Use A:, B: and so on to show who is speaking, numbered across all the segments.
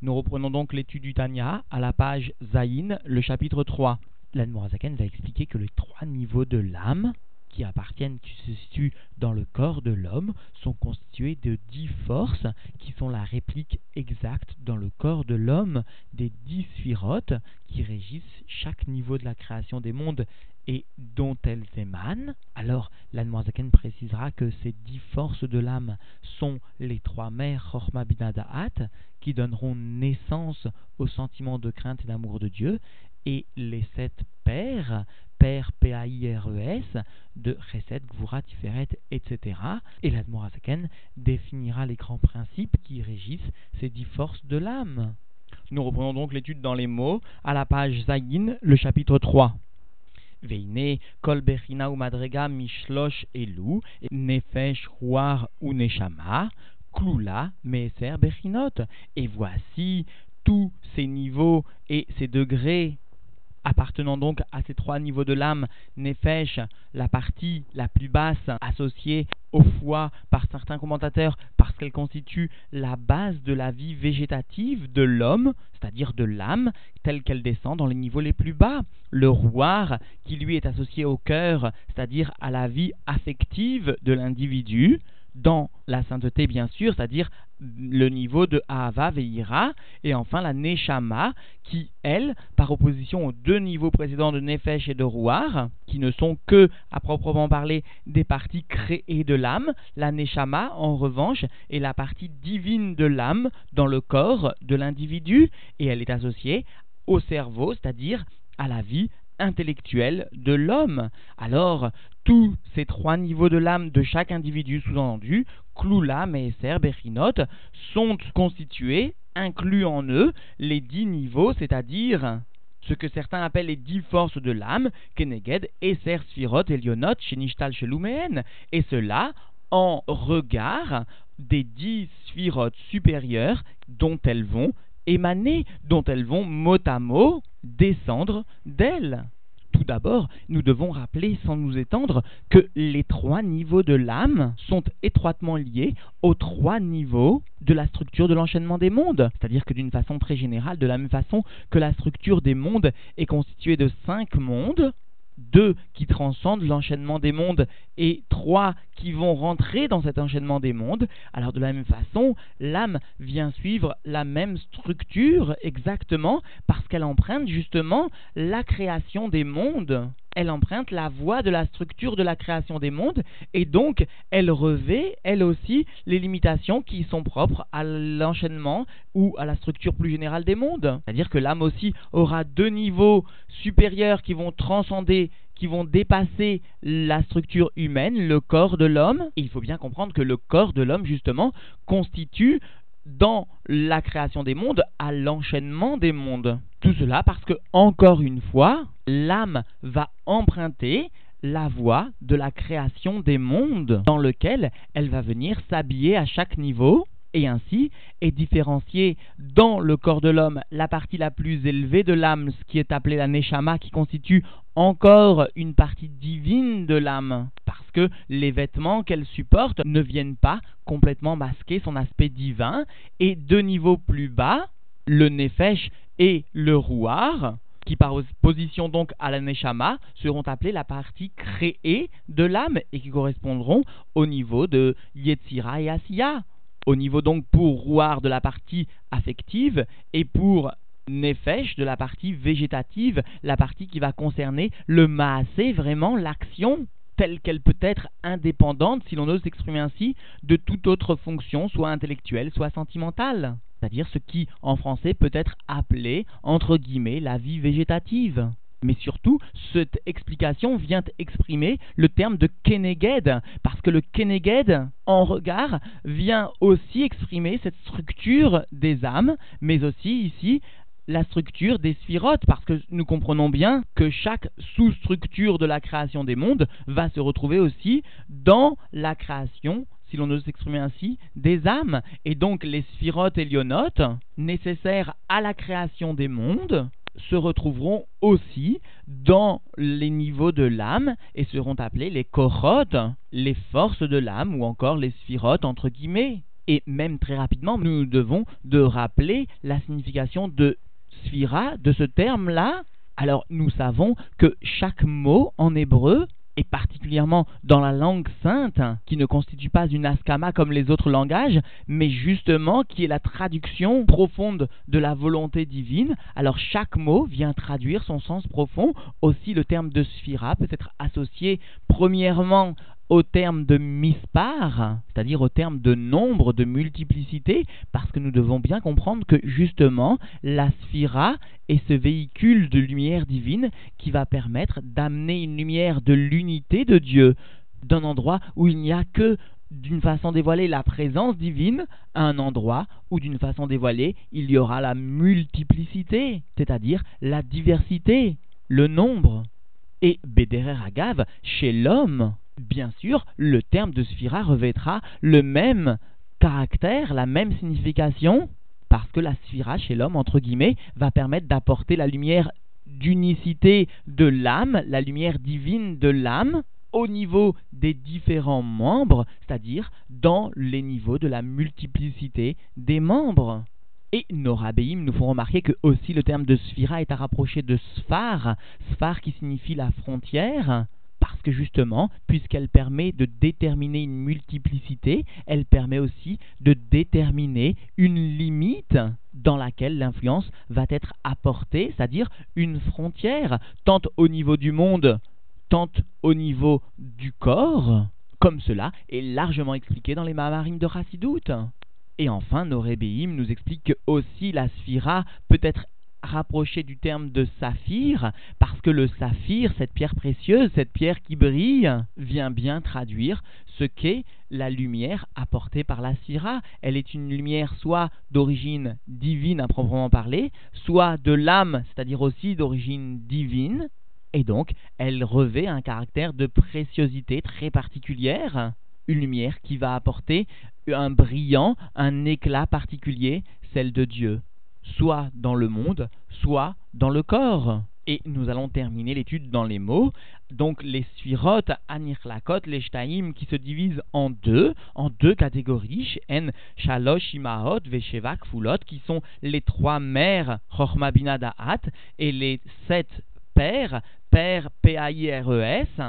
A: Nous reprenons donc l'étude du Tanya à la page Zayin, le chapitre 3. L'Anmorazaken va expliquer que les trois niveaux de l'âme qui appartiennent, qui se situent dans le corps de l'homme, sont constitués de dix forces qui sont la réplique exacte dans le corps de l'homme des dix sphirotes qui régissent chaque niveau de la création des mondes et dont elles émanent. Alors, l'Anmoazaken précisera que ces dix forces de l'âme sont les trois mères Chorma qui donneront naissance au sentiment de crainte et d'amour de Dieu, et les sept pères Père, P-A-I-R-E-S, de Chesed, Gvura, Tiferet, etc. Et l'Admorazaken définira les grands principes qui régissent ces dix forces de l'âme. Nous reprenons donc l'étude dans les mots à la page Zagin, le chapitre 3. Veine, kol bechina ou madrega mishlosh elu, nefesh ruar ou neshama, klula meser bechinot. Et voici tous ces niveaux et ces degrés appartenant donc à ces trois niveaux de l'âme, Nefesh, la partie la plus basse associée au foie par certains commentateurs parce qu'elle constitue la base de la vie végétative de l'homme, c'est-à-dire de l'âme, telle qu'elle descend dans les niveaux les plus bas. Le rouar, qui lui est associé au cœur, c'est-à-dire à la vie affective de l'individu, dans la sainteté bien sûr, c'est-à-dire le niveau de Ahava Veira, et enfin la Neshama, qui, elle, par opposition aux deux niveaux précédents de Nefesh et de Rouar, qui ne sont que, à proprement parler, des parties créées de l'âme, la Neshama, en revanche, est la partie divine de l'âme dans le corps de l'individu, et elle est associée au cerveau, c'est-à-dire à la vie intellectuelle de l'homme. Alors, tous ces trois niveaux de l'âme de chaque individu sous-entendu, Kloula, Meser, Bechinot, sont constitués, inclus en eux, les dix niveaux, c'est-à-dire ce que certains appellent les dix forces de l'âme, Keneged, Eser, Sphirot, Elionot, Shenishtal, Sheluméen, et cela en regard des dix sphirotes supérieures dont elles vont émaner, dont elles vont mot à mot descendre d'elles. Tout d'abord, nous devons rappeler, sans nous étendre, que les trois niveaux de l'âme sont étroitement liés aux trois niveaux de la structure de l'enchaînement des mondes. C'est-à-dire que d'une façon très générale, de la même façon que la structure des mondes est constituée de cinq mondes, deux qui transcendent l'enchaînement des mondes et trois qui vont rentrer dans cet enchaînement des mondes, alors de la même façon, l'âme vient suivre la même structure exactement parce qu'elle emprunte justement la création des mondes. Elle emprunte la voie de la structure de la création des mondes et donc elle revêt, elle aussi, les limitations qui sont propres à l'enchaînement ou à la structure plus générale des mondes. C'est-à-dire que l'âme aussi aura deux niveaux supérieurs qui vont transcender qui vont dépasser la structure humaine, le corps de l'homme. Il faut bien comprendre que le corps de l'homme, justement, constitue dans la création des mondes à l'enchaînement des mondes. Tout cela parce que, encore une fois, l'âme va emprunter la voie de la création des mondes dans lequel elle va venir s'habiller à chaque niveau et ainsi est différenciée dans le corps de l'homme la partie la plus élevée de l'âme, ce qui est appelé la neshama, qui constitue encore une partie divine de l'âme, parce que les vêtements qu'elle supporte ne viennent pas complètement masquer son aspect divin, et deux niveaux plus bas, le nefesh et le rouar, qui par opposition donc à la neshama seront appelés la partie créée de l'âme et qui correspondront au niveau de Yetzira et Asiya au niveau donc pour rouar de la partie affective et pour nefesh de la partie végétative, la partie qui va concerner le maasé, vraiment l'action telle qu'elle peut être indépendante, si l'on ose s'exprimer ainsi, de toute autre fonction, soit intellectuelle, soit sentimentale. C'est-à-dire ce qui, en français, peut être appelé, entre guillemets, la vie végétative. Mais surtout, cette explication vient exprimer le terme de Keneged, parce que le Keneged, en regard, vient aussi exprimer cette structure des âmes, mais aussi ici la structure des sphirotes, parce que nous comprenons bien que chaque sous-structure de la création des mondes va se retrouver aussi dans la création si l'on ose s'exprimer ainsi, des âmes, et donc les sphirotes et lionotes, nécessaires à la création des mondes, se retrouveront aussi dans les niveaux de l'âme et seront appelés les korotes, les forces de l'âme ou encore les sphirotes entre guillemets. Et même très rapidement, nous devons de rappeler la signification de sphira, de ce terme-là. Alors nous savons que chaque mot en hébreu et particulièrement dans la langue sainte, qui ne constitue pas une askama comme les autres langages, mais justement qui est la traduction profonde de la volonté divine. Alors chaque mot vient traduire son sens profond. Aussi le terme de sphira peut être associé premièrement au terme de mispar, c'est-à-dire au terme de nombre, de multiplicité, parce que nous devons bien comprendre que justement la sphira est ce véhicule de lumière divine qui va permettre d'amener une lumière de l'unité de Dieu d'un endroit où il n'y a que d'une façon dévoilée la présence divine à un endroit où d'une façon dévoilée il y aura la multiplicité, c'est-à-dire la diversité, le nombre. Et Bederer Agav, chez l'homme, bien sûr, le terme de sphira revêtra le même caractère, la même signification, parce que la sphira chez l'homme, entre guillemets, va permettre d'apporter la lumière d'unicité de l'âme, la lumière divine de l'âme, au niveau des différents membres, c'est-à-dire dans les niveaux de la multiplicité des membres. Et nos rabbéim nous font remarquer que aussi le terme de sphira est à rapprocher de sphar, sphar qui signifie la frontière, parce que justement, puisqu'elle permet de déterminer une multiplicité, elle permet aussi de déterminer une limite dans laquelle l'influence va être apportée, c'est-à-dire une frontière, tant au niveau du monde, tant au niveau du corps, comme cela est largement expliqué dans les Mahamarim de Rassidout. Et enfin, nos Rébéim nous expliquent que aussi la sphira peut être rapproché du terme de saphir, parce que le saphir, cette pierre précieuse, cette pierre qui brille, vient bien traduire ce qu'est la lumière apportée par la syrah. Elle est une lumière soit d'origine divine à proprement parler, soit de l'âme, c'est-à-dire aussi d'origine divine, et donc elle revêt un caractère de préciosité très particulière, une lumière qui va apporter un brillant, un éclat particulier, celle de Dieu soit dans le monde, soit dans le corps. Et nous allons terminer l'étude dans les mots. Donc les sphirot, anirlakot, les shtaim qui se divisent en deux, en deux catégories, en shalosh imaot, veshevak fulot, qui sont les trois mères, chorma da'at, et les sept pères, père P-A-I-R-E-S.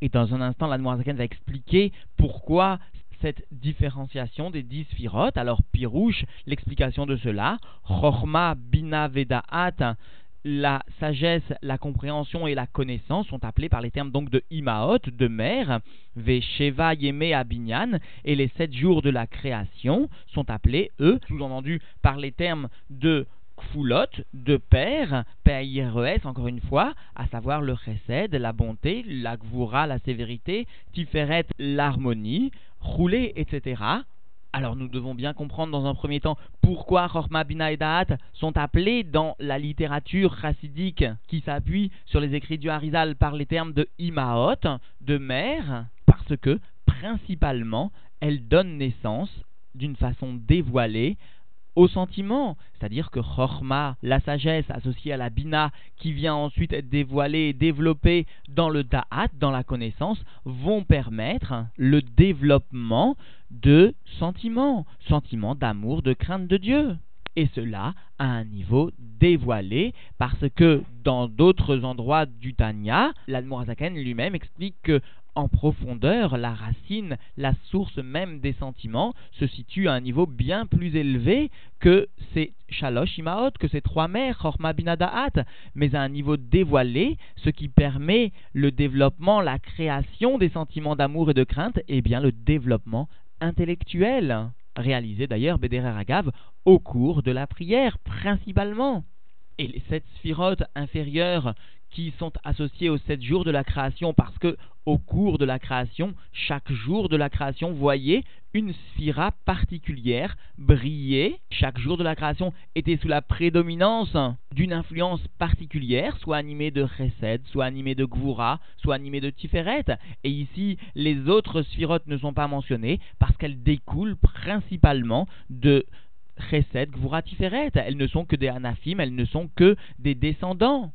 A: Et dans un instant, la Zaken va expliquer pourquoi cette différenciation des dix sphirotes. Alors, Pirouche, l'explication de cela, Chorma, Bina, Vedaat, la sagesse, la compréhension et la connaissance sont appelés par les termes donc de Imaot, de mère, Vesheva, Yeme, Abinyan, et les sept jours de la création sont appelés, eux, sous-entendu par les termes de Kfulot, de père, P-A-I-R-E-S, encore une fois, à savoir le chesed, la bonté, la gvura, la sévérité, Tiferet, l'harmonie, rouler, etc. Alors nous devons bien comprendre dans un premier temps pourquoi Chorma Bina et Da'at sont appelés dans la littérature chassidique qui s'appuie sur les écrits du Harizal par les termes de Imaot, de mère, parce que principalement elles donnent naissance d'une façon dévoilée au sentiment, c'est-à-dire que Chorma, la sagesse associée à la Bina, qui vient ensuite être dévoilée et développée dans le Da'at, dans la connaissance, vont permettre le développement de sentiments, sentiments d'amour, de crainte de Dieu. Et cela à un niveau dévoilé, parce que dans d'autres endroits du Tanya, l'Admorazaken lui-même explique que en profondeur, la racine, la source même des sentiments, se situe à un niveau bien plus élevé que ces Shalosh Imaot, que ces trois mères, Chorma Binadaat, mais à un niveau dévoilé, ce qui permet le développement, la création des sentiments d'amour et de crainte, et bien le développement intellectuel, réalisé d'ailleurs Bederer Agav au cours de la prière principalement. Et les sept sphirotes inférieures qui sont associés aux sept jours de la création parce que au cours de la création, chaque jour de la création voyait une sphira particulière briller. Chaque jour de la création était sous la prédominance d'une influence particulière, soit animée de Chesed, soit animée de Gvura, soit animée de Tiferet. Et ici, les autres sphirotes ne sont pas mentionnées parce qu'elles découlent principalement de Chesed, Gvura, Tiferet. Elles ne sont que des Anafim, elles ne sont que des descendants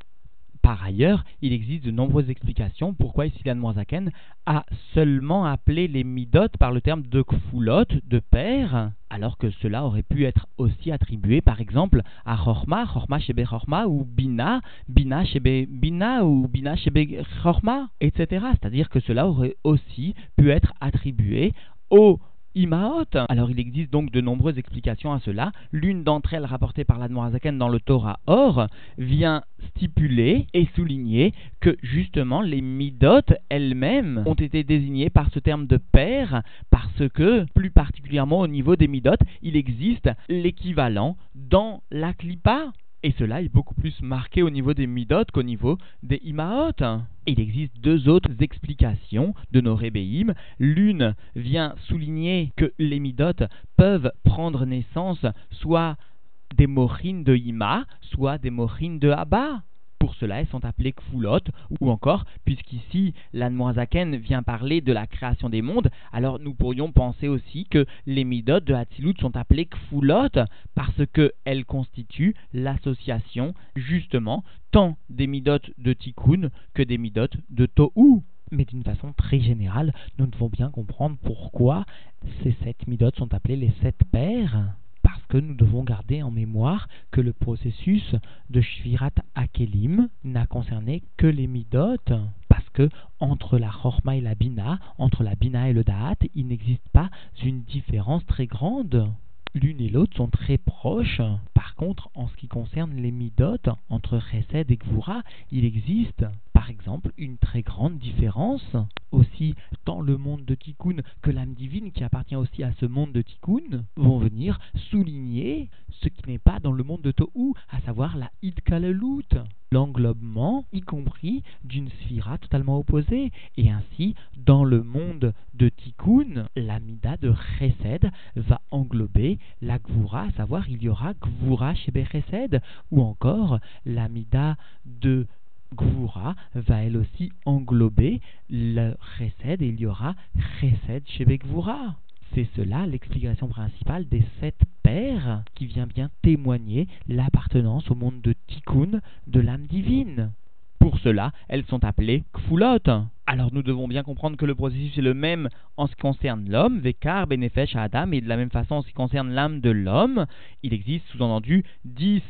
A: Par ailleurs, il existe de nombreuses explications pourquoi ici Moazaken a seulement appelé les midot par le terme de kfulot, de père, alors que cela aurait pu être aussi attribué par exemple à Chorma, Chorma shebe Chorma ou Bina, Bina shebe Bina ou Bina shebe Chorma, etc. C'est-à-dire que cela aurait aussi pu être attribué au alors il existe donc de nombreuses explications à cela. L'une d'entre elles, rapportée par l'Admorazaken dans le Torah Or, vient stipuler et souligner que justement les midot elles-mêmes ont été désignées par ce terme de père parce que, plus particulièrement au niveau des midot, il existe l'équivalent dans la klipa et cela est beaucoup plus marqué au niveau des midot qu'au niveau des imaot. Il existe deux autres explications de nos rébéim. L'une vient souligner que les midot peuvent prendre naissance soit des morines de ima, soit des morines de abba. Pour cela, elles sont appelées kfulot, ou encore, puisqu'ici l'Anmoazaken vient parler de la création des mondes, alors nous pourrions penser aussi que les midot de Hatzilut sont appelées kfulot, parce qu'elles constituent l'association, justement, tant des midot de tikkun que des midot de tohu. Mais d'une façon très générale, nous devons bien comprendre pourquoi ces sept midot sont appelés les sept parce que nous devons garder en mémoire que le processus de Shvirat Akelim n'a concerné que les Midot, parce que entre la Chorma et la Bina, entre la Bina et le Da'at, il n'existe pas une différence très grande l'une et l'autre sont très proches. Par contre, en ce qui concerne les midot, entre Chesed et Gvura, il existe, par exemple, une très grande différence. Aussi, dans le monde de Tikkun que l'âme divine, qui appartient aussi à ce monde de Tikkun, vont venir souligner ce qui n'est pas dans le monde de Tohu, à savoir la Idkalelut, l'englobement, y compris d'une sphira totalement opposée. Et ainsi, dans le monde de Tikkun, l'amida de Chesed va englober la Gvura, à savoir il y aura Gvura chez Chesed, ou encore l'amida de Gvura va elle aussi englober le Chesed et il y aura Chesed chez Gvura. C'est cela l'explication principale des sept pères qui vient bien témoigner l'appartenance au monde de Tikkun de l'âme divine. Pour cela, elles sont appelées Kfulot. Alors nous devons bien comprendre que le processus est le même en ce qui concerne l'homme, Vekar, Benefesh, Adam, et de la même façon en ce qui concerne l'âme de l'homme. Il existe sous-entendu dix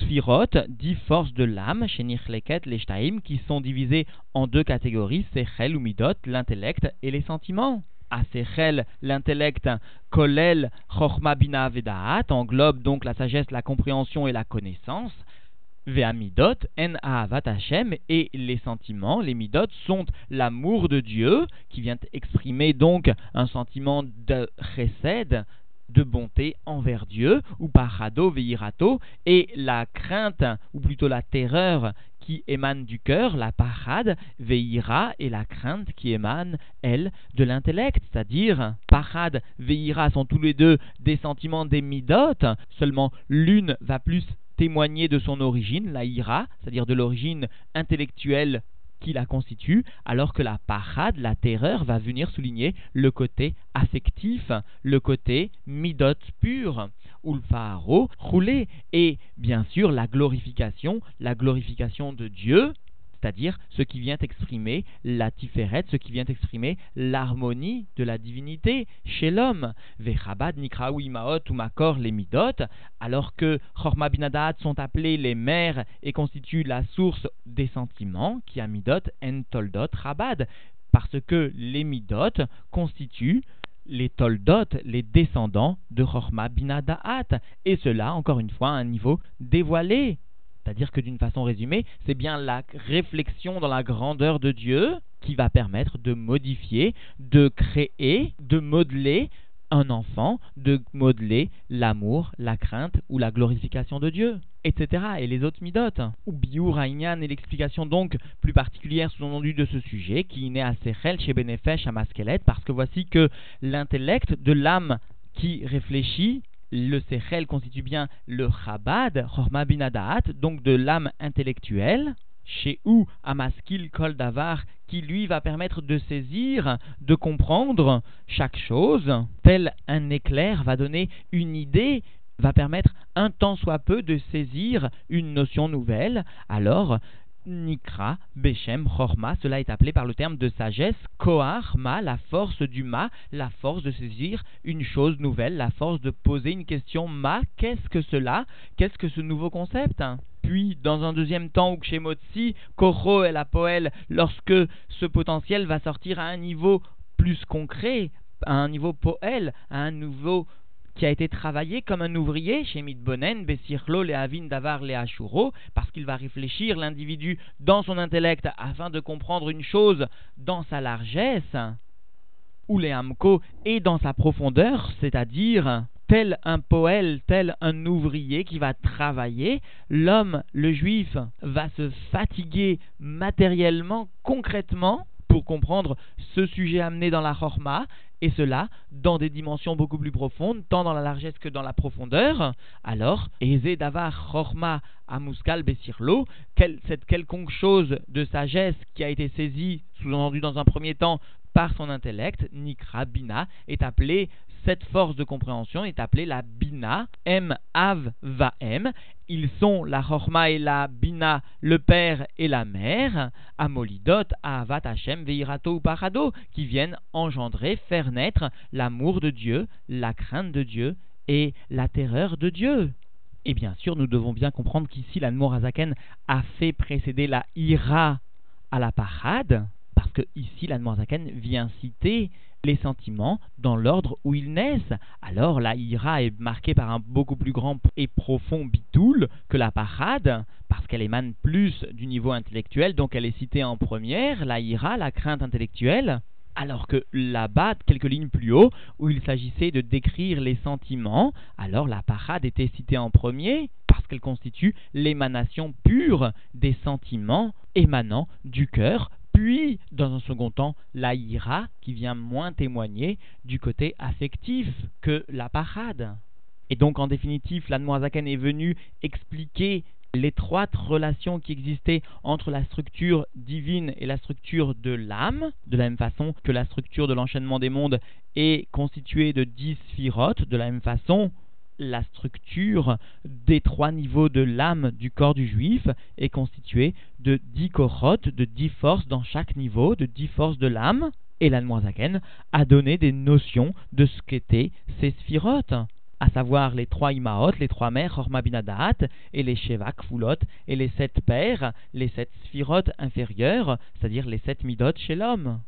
A: Sphirot, dix forces de l'âme, chez Leket, les qui sont divisées en deux catégories, Sechel ou Midot, l'intellect et les sentiments. Asechel, l'intellect, Kolel, Chochma Bina Vedaat, englobe donc la sagesse, la compréhension et la connaissance. Ve'amidot, en ahavat Hashem, et les sentiments, les midot, sont l'amour de Dieu, qui vient exprimer donc un sentiment de chesed, de bonté envers Dieu, ou parado veirato, et la crainte, ou plutôt la terreur qui émane du cœur, la parade, veira, et la crainte qui émane, elle, de l'intellect, c'est-à-dire parade, veira sont tous les deux des sentiments des midot, seulement l'une va plus témoigner de son origine, la ira, c'est-à-dire de l'origine intellectuelle qui la constitue, alors que la parade, la terreur, va venir souligner le côté affectif, le côté midot pur, ulfaro, roulé, et bien sûr la glorification, la glorification de Dieu, c'est-à-dire ce qui vient exprimer la tiferet, ce qui vient exprimer l'harmonie de la divinité chez l'homme. Vechabad, ou Makor, les Midot, alors que Chorma Binadat sont appelés les mères et constituent la source des sentiments, qui a Midot, en Toldot, Rabad, parce que les Midot constituent les Toldot, les descendants de Chorma Binadaat, et cela, encore une fois, à un niveau dévoilé c'est-à-dire que d'une façon résumée, c'est bien la réflexion dans la grandeur de Dieu qui va permettre de modifier, de créer, de modeler un enfant, de modeler l'amour, la crainte ou la glorification de Dieu, etc. Et les autres midotes. Ou Biur et l'explication donc plus particulière sous-entendue de ce sujet, qui naît à Sechel chez Benefesh à Maskelet, parce que voici que l'intellect de l'âme qui réfléchit le Sechel constitue bien le Chabad, Chorma Binadaat, donc de l'âme intellectuelle, chez où Amaskil Kol Davar, qui lui va permettre de saisir, de comprendre chaque chose, tel un éclair va donner une idée, va permettre un temps soit peu de saisir une notion nouvelle, alors Nikra, Beshem, Chorma, cela est appelé par le terme de sagesse, Kohar, Ma, la force du Ma, la force de saisir une chose nouvelle, la force de poser une question. Ma, qu'est-ce que cela? Qu'est-ce que ce nouveau concept? Puis, dans un deuxième temps, Ukshemotsi, Koro et la Poel, lorsque ce potentiel va sortir à un niveau plus concret, à un niveau Poel, à un niveau qui a été travaillé comme un ouvrier chez Midbonen, Besirlo, Leavin, Davar, Leashuro, parce qu'il va réfléchir l'individu dans son intellect afin de comprendre une chose dans sa largesse, ou les et dans sa profondeur, c'est-à-dire tel un poël, tel un ouvrier qui va travailler, l'homme, le juif, va se fatiguer matériellement, concrètement, pour comprendre ce sujet amené dans la Chorma, et cela dans des dimensions beaucoup plus profondes, tant dans la largesse que dans la profondeur, alors, Eze Davar Chorma Amuskal Besirlo, cette quelconque chose de sagesse qui a été saisie, sous-entendu dans un premier temps, par son intellect, Nikra Bina, est appelée cette force de compréhension est appelée la Bina, M, Av, Va, M. Ils sont la Chorma et la Bina, le père et la mère, Amolidot, Avat, Hashem, Veirato ou Parado, qui viennent engendrer, faire naître l'amour de Dieu, la crainte de Dieu et la terreur de Dieu. Et bien sûr, nous devons bien comprendre qu'ici, la Azaken a fait précéder la Ira à la parade, parce que ici, la Azaken vient citer les sentiments dans l'ordre où ils naissent. Alors la ira est marquée par un beaucoup plus grand et profond bitoul que la parade, parce qu'elle émane plus du niveau intellectuel, donc elle est citée en première, la ira, la crainte intellectuelle. Alors que là-bas, quelques lignes plus haut, où il s'agissait de décrire les sentiments, alors la parade était citée en premier, parce qu'elle constitue l'émanation pure des sentiments émanant du cœur puis, dans un second temps, la ira qui vient moins témoigner du côté affectif que la parade. Et donc, en définitive, l'Anmoazaken est venu expliquer l'étroite relation qui existait entre la structure divine et la structure de l'âme, de la même façon que la structure de l'enchaînement des mondes est constituée de dix sphirotes, de la même façon la structure des trois niveaux de l'âme du corps du juif est constituée de dix korotes, de dix forces dans chaque niveau, de dix forces de l'âme. Et l'Anmoazaken a donné des notions de ce qu'étaient ces sphirotes, à savoir les trois Imaot, les trois mères, Hormabinadat, et les Sheva Kfulot, et les sept pères, les sept sphirotes inférieures, c'est-à-dire les sept midot chez l'homme.